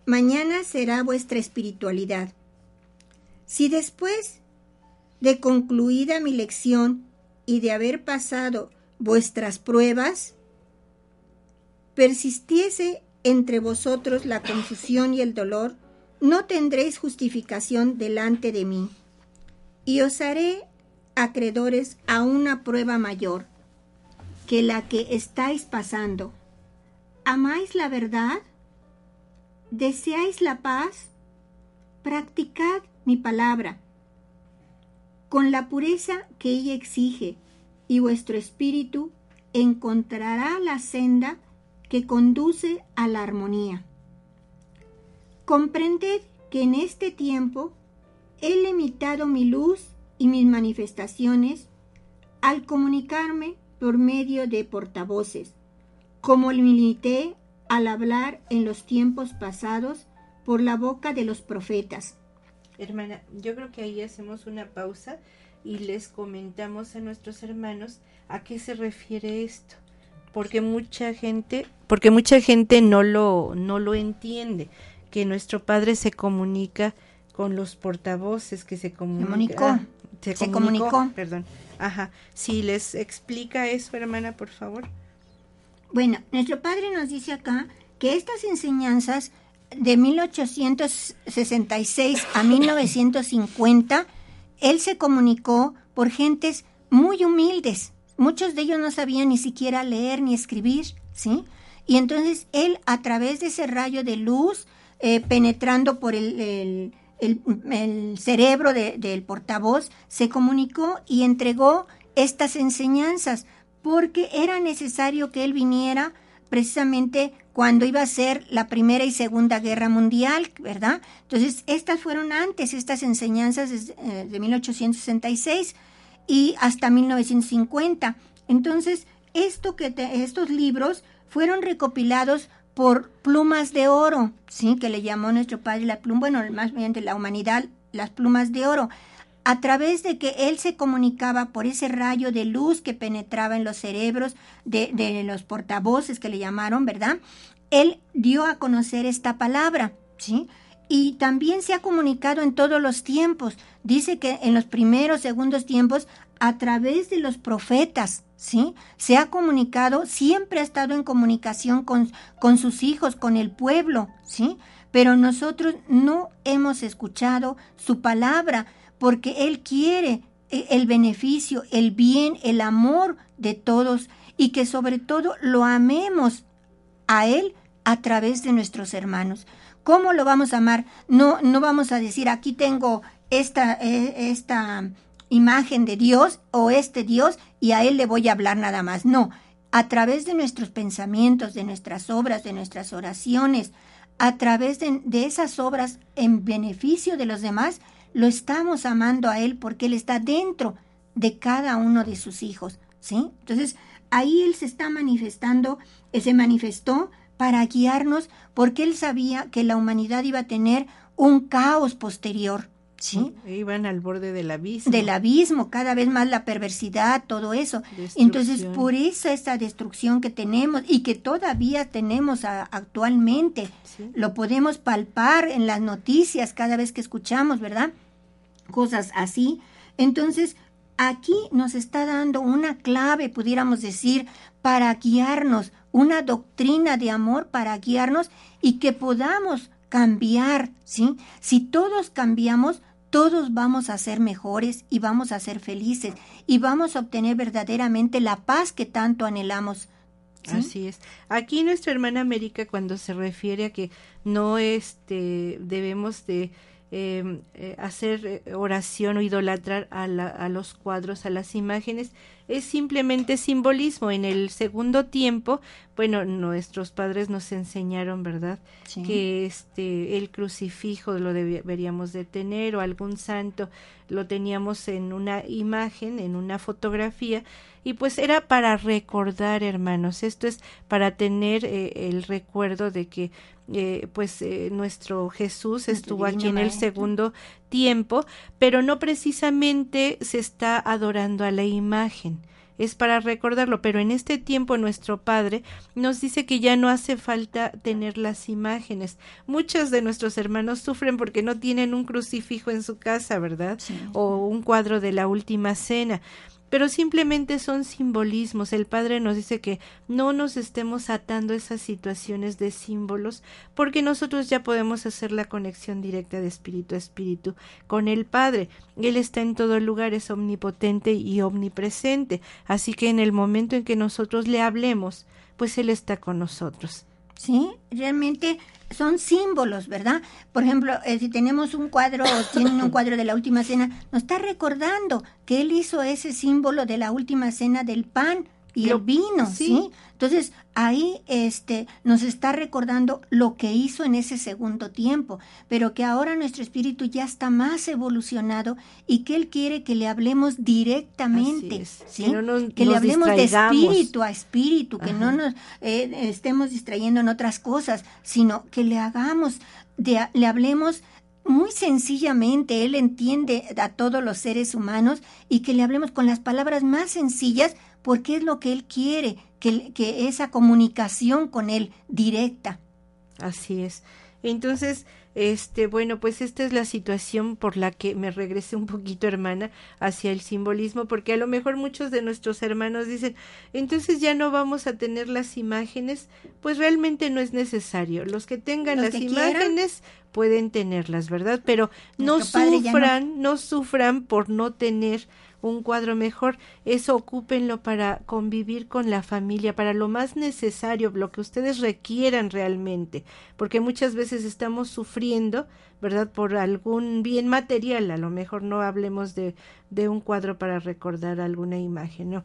Mañana será vuestra espiritualidad. Si después de concluida mi lección y de haber pasado vuestras pruebas, persistiese entre vosotros la confusión y el dolor, no tendréis justificación delante de mí y os haré acreedores a una prueba mayor que la que estáis pasando. ¿Amáis la verdad? ¿Deseáis la paz? Practicad mi palabra con la pureza que ella exige y vuestro espíritu encontrará la senda que conduce a la armonía. Comprended que en este tiempo he limitado mi luz y mis manifestaciones al comunicarme por medio de portavoces, como limité al hablar en los tiempos pasados por la boca de los profetas. Hermana, yo creo que ahí hacemos una pausa y les comentamos a nuestros hermanos a qué se refiere esto, porque mucha gente, porque mucha gente no lo no lo entiende, que nuestro Padre se comunica con los portavoces que se comunica, comunicó. ah, se, Se comunicó, comunicó. perdón. Ajá, si les explica eso, hermana, por favor. Bueno, nuestro Padre nos dice acá que que estas enseñanzas de 1866 a 1950, él se comunicó por gentes muy humildes. Muchos de ellos no sabían ni siquiera leer ni escribir, ¿sí? Y entonces él, a través de ese rayo de luz, eh, penetrando por el, el, el, cerebro de, del portavoz, se comunicó y entregó estas enseñanzas, porque era necesario que él viniera precisamente cuando iba a ser la Primera y Segunda Guerra Mundial, ¿verdad? Entonces, estas fueron antes, estas enseñanzas de, de 1866 y hasta 1950. Entonces, esto que estos libros fueron recopilados por plumas de oro, sí, que le llamó nuestro padre la pluma, bueno, más bien de la humanidad, las plumas de oro, a través de que él se comunicaba por ese rayo de luz que penetraba en los cerebros de, de los portavoces que le llamaron, ¿verdad? Él dio a conocer esta palabra, ¿sí? Y también se ha comunicado en todos los tiempos. Dice que en los primeros, segundos tiempos, a través de los profetas, ¿sí? Se ha comunicado, siempre ha estado en comunicación con, con sus hijos, con el pueblo, ¿sí? Pero nosotros no hemos escuchado su palabra porque Él quiere eh, el beneficio, el bien, el amor de todos y que sobre todo lo amemos a Él a través de nuestros hermanos. ¿Cómo lo vamos a amar? No, no vamos a decir aquí tengo esta, eh, esta imagen de Dios o este Dios y a Él le voy a hablar nada más. No, a través de nuestros pensamientos, de nuestras obras, de nuestras oraciones, a través de, esas obras en beneficio de los demás, lo estamos amando a Él porque Él está dentro de cada uno de sus hijos. ¿sí? Entonces, ahí Él se está manifestando, Él se manifestó para guiarnos porque Él sabía que la humanidad iba a tener un caos posterior. ¿Sí? Iban al borde del abismo. Del abismo, cada vez más la perversidad, todo eso. Entonces, por eso esta destrucción que tenemos y que todavía tenemos actualmente, lo podemos palpar en las noticias cada vez que escuchamos, ¿verdad? Cosas así. Entonces, aquí nos está dando una clave, pudiéramos decir, para guiarnos, una doctrina de amor para guiarnos y que podamos cambiar, ¿sí? Si todos cambiamos, todos vamos a ser mejores y vamos a ser felices y vamos a obtener verdaderamente la paz que tanto anhelamos. Así es. Aquí nuestra hermana América cuando se refiere a que no este debemos de eh, hacer eh, oración o idolatrar a, a los cuadros, a las imágenes, es simplemente simbolismo. En el segundo tiempo, bueno, nuestros padres nos enseñaron, ¿verdad? Que este el crucifijo lo deberíamos de tener o algún santo lo teníamos en una imagen, en una fotografía y pues era para recordar, hermanos. Esto es para tener eh, el recuerdo de que eh, pues eh, nuestro Jesús estuvo aquí en el segundo tiempo, pero no precisamente se está adorando a la imagen es para recordarlo, pero en este tiempo nuestro Padre nos dice que ya no hace falta tener las imágenes. Muchos de nuestros hermanos sufren porque no tienen un crucifijo en su casa, ¿verdad? O un cuadro de la última cena pero simplemente son simbolismos. El Padre nos dice que no nos estemos atando esas situaciones de símbolos, porque nosotros ya podemos hacer la conexión directa de espíritu a espíritu con el Padre. Él está en todo lugar, es omnipotente y omnipresente, así que en el momento en que nosotros le hablemos, pues Él está con nosotros. Sí, realmente son símbolos, ¿verdad? Por ejemplo, eh, si tenemos un cuadro o tienen un cuadro de la última cena, nos está recordando que él hizo ese símbolo de la última cena del pan y el vino, ¿sí? Entonces, ahí este nos está recordando lo que hizo en ese segundo tiempo, pero que ahora nuestro espíritu ya está más evolucionado y que él quiere que le hablemos directamente, ¿sí? Que, le hablemos de espíritu a espíritu, que no nos eh, estemos distrayendo en otras cosas, sino que le hagamos de, le hablemos muy sencillamente, él entiende a todos los seres humanos y que le hablemos con las palabras más sencillas porque es lo que Él quiere, que, que esa comunicación con Él directa. Así es. Entonces, este, bueno, pues esta es la situación por la que me regresé un poquito, hermana, hacia el simbolismo, porque a lo mejor muchos de nuestros hermanos dicen, entonces ya no vamos a tener las imágenes, pues realmente no es necesario. Los que tengan Los las que quieran. imágenes pueden tenerlas, ¿verdad? Pero no. sufran, no sufran por no tener un cuadro mejor, eso ocúpenlo para convivir con la familia, para lo más necesario, lo que ustedes requieran realmente, porque muchas veces estamos sufriendo, ¿verdad? Por algún bien material, a lo mejor no hablemos de, de un cuadro para recordar alguna imagen, ¿no?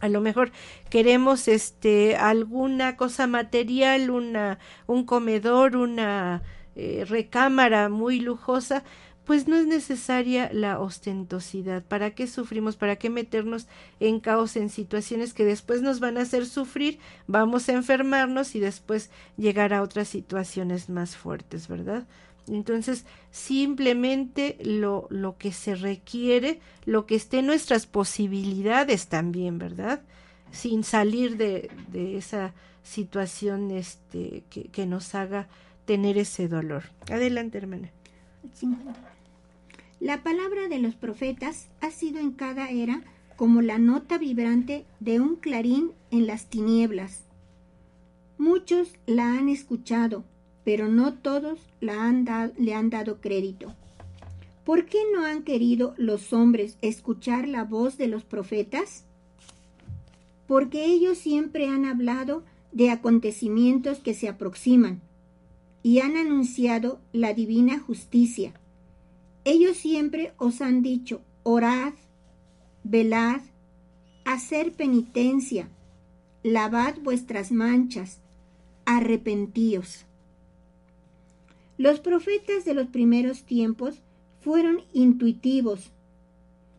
a lo mejor queremos este alguna cosa material una un comedor una eh, recámara muy lujosa pues no es necesaria la ostentosidad. ¿Para qué sufrimos? ¿Para qué meternos en caos, en situaciones que después nos van a hacer sufrir? Vamos a enfermarnos y después llegar a otras situaciones más fuertes, ¿verdad? Entonces, simplemente lo, lo que se requiere, lo que esté en nuestras posibilidades también, ¿verdad? Sin salir de, de esa situación este, que, que nos haga tener ese dolor. Adelante, hermana. 50. La palabra de los profetas ha sido en cada era como la nota vibrante de un clarín en las tinieblas. Muchos la han escuchado, pero no todos la han le han dado crédito. ¿Por qué no han querido los hombres escuchar la voz de los profetas? Porque ellos siempre han hablado de acontecimientos que se aproximan y han anunciado la divina justicia. Ellos siempre os han dicho, orad, velad, hacer penitencia, lavad vuestras manchas, arrepentíos. Los profetas de los primeros tiempos fueron intuitivos.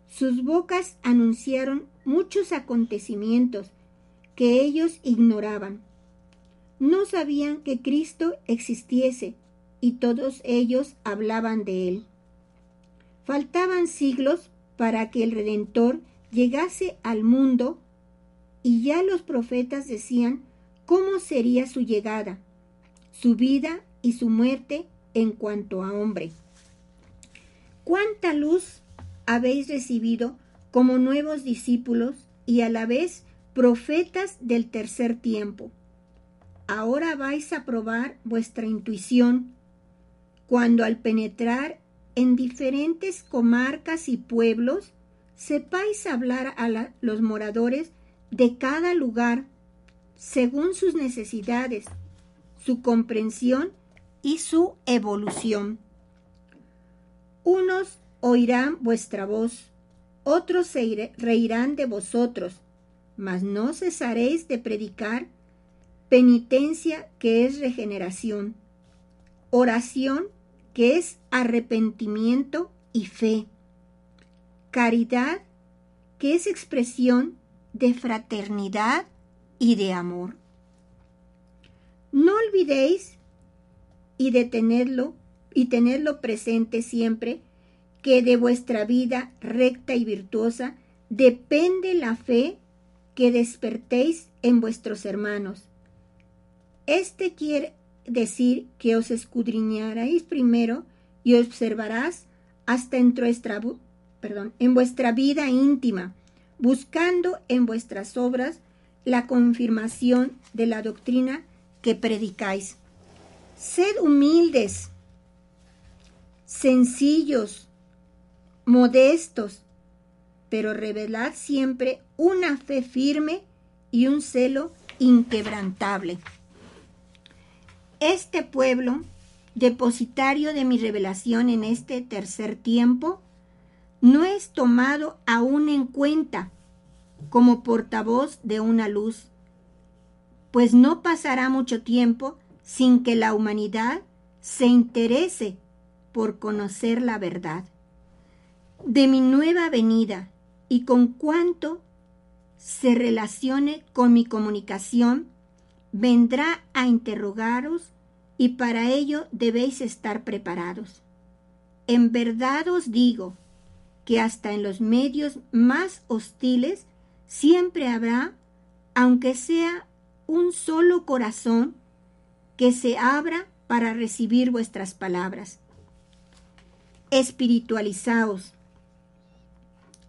Sus bocas anunciaron muchos acontecimientos que ellos ignoraban. No sabían que Cristo existiese y todos ellos hablaban de él. Faltaban siglos para que el Redentor llegase al mundo y ya los profetas decían cómo sería su llegada, su vida y su muerte en cuanto a hombre. ¿Cuánta luz habéis recibido como nuevos discípulos y a la vez profetas del tercer tiempo? Ahora vais a probar vuestra intuición cuando al penetrar en diferentes comarcas y pueblos sepáis hablar a los moradores de cada lugar según sus necesidades, su comprensión y su evolución. Unos oirán vuestra voz, otros se reirán de vosotros, mas no cesaréis de predicar penitencia que es regeneración, oración que es arrepentimiento y fe, caridad que es expresión de fraternidad y de amor. No olvidéis y de tenerlo y tenerlo presente siempre que de vuestra vida recta y virtuosa depende la fe que despertéis en vuestros hermanos. Este quiere decir que os escudriñaréis primero y observarás hasta en vuestra, perdón, en vuestra vida íntima, buscando en vuestras obras la confirmación de la doctrina que predicáis. Sed humildes, sencillos, modestos, pero revelad siempre una fe firme y un celo inquebrantable. Este pueblo, depositario de mi revelación en este tercer tiempo, no es tomado aún en cuenta como portavoz de una luz, pues no pasará mucho tiempo sin que la humanidad se interese por conocer la verdad. De mi nueva venida y con cuanto se relacione con mi comunicación, vendrá a interrogaros y para ello debéis estar preparados. En verdad os digo que hasta en los medios más hostiles siempre habrá, aunque sea un solo corazón, que se abra para recibir vuestras palabras. Espiritualizaos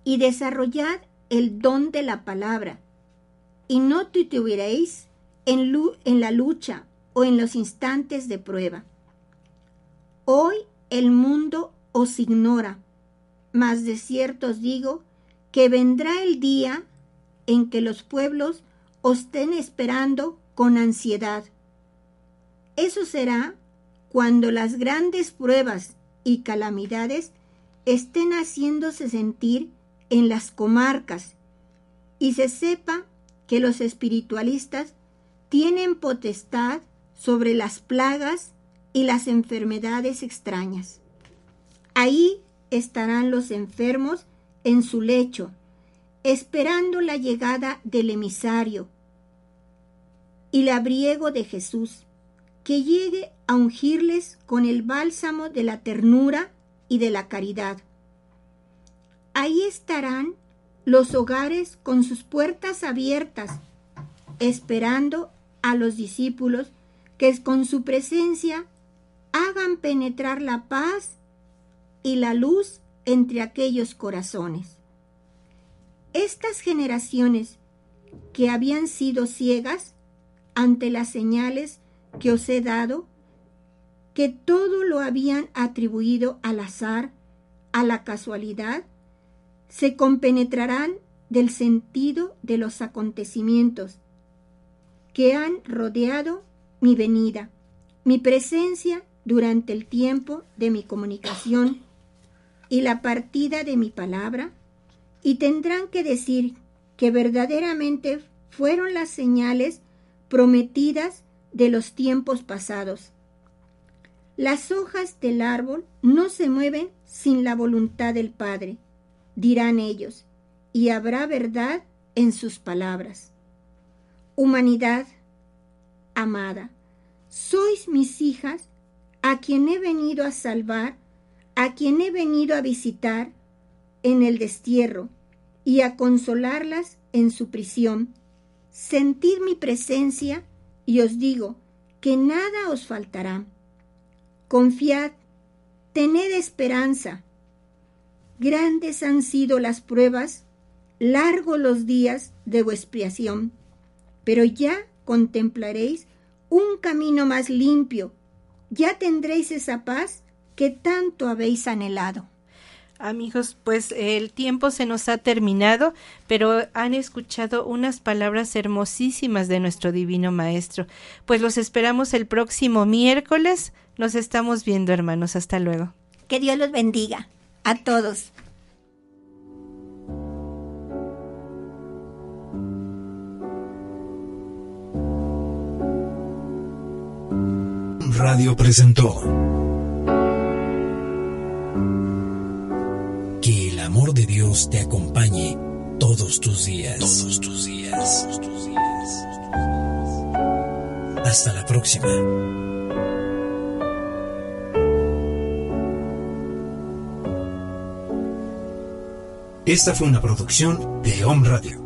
y desarrollad el don de la palabra, y no tituberéis en, la lucha o en los instantes de prueba. Hoy el mundo os ignora, mas de cierto os digo que vendrá el día en que los pueblos os estén esperando con ansiedad. Eso será cuando las grandes pruebas y calamidades estén haciéndose sentir en las comarcas y se sepa que los espiritualistas tienen potestad sobre las plagas y las enfermedades extrañas. Ahí estarán los enfermos en su lecho, esperando la llegada del emisario y labriego de Jesús, que llegue a ungirles con el bálsamo de la ternura y de la caridad. Ahí estarán los hogares con sus puertas abiertas, esperando a los discípulos que con su presencia hagan penetrar la paz y la luz entre aquellos corazones. Estas generaciones que habían sido ciegas ante las señales que os he dado, que todo lo habían atribuido al azar, a la casualidad, se compenetrarán del sentido de los acontecimientos que han rodeado mi venida, mi presencia durante el tiempo de mi comunicación y la partida de mi palabra, y tendrán que decir que verdaderamente fueron las señales prometidas de los tiempos pasados. Las hojas del árbol no se mueven sin la voluntad del Padre, dirán ellos, y habrá verdad en sus palabras. Humanidad amada, sois mis hijas, a quien he venido a salvar, a quien he venido a visitar en el destierro y a consolarlas en su prisión. Sentid mi presencia y os digo que nada os faltará. Confiad, tened esperanza, Grandes han sido las pruebas, largos los días de vuestra expiación, pero ya contemplaréis un camino más limpio, ya tendréis esa paz que tanto habéis anhelado. Amigos, pues el tiempo se nos ha terminado, pero han escuchado unas palabras hermosísimas de nuestro Divino Maestro. Pues los esperamos el próximo miércoles. Nos estamos viendo, hermanos. Hasta luego. Que Dios los bendiga a todos. Radio presentó Que el amor de Dios te acompañe todos tus días. Todos tus días. Todos tus días. Hasta la próxima. Esta fue una producción de Home Radio.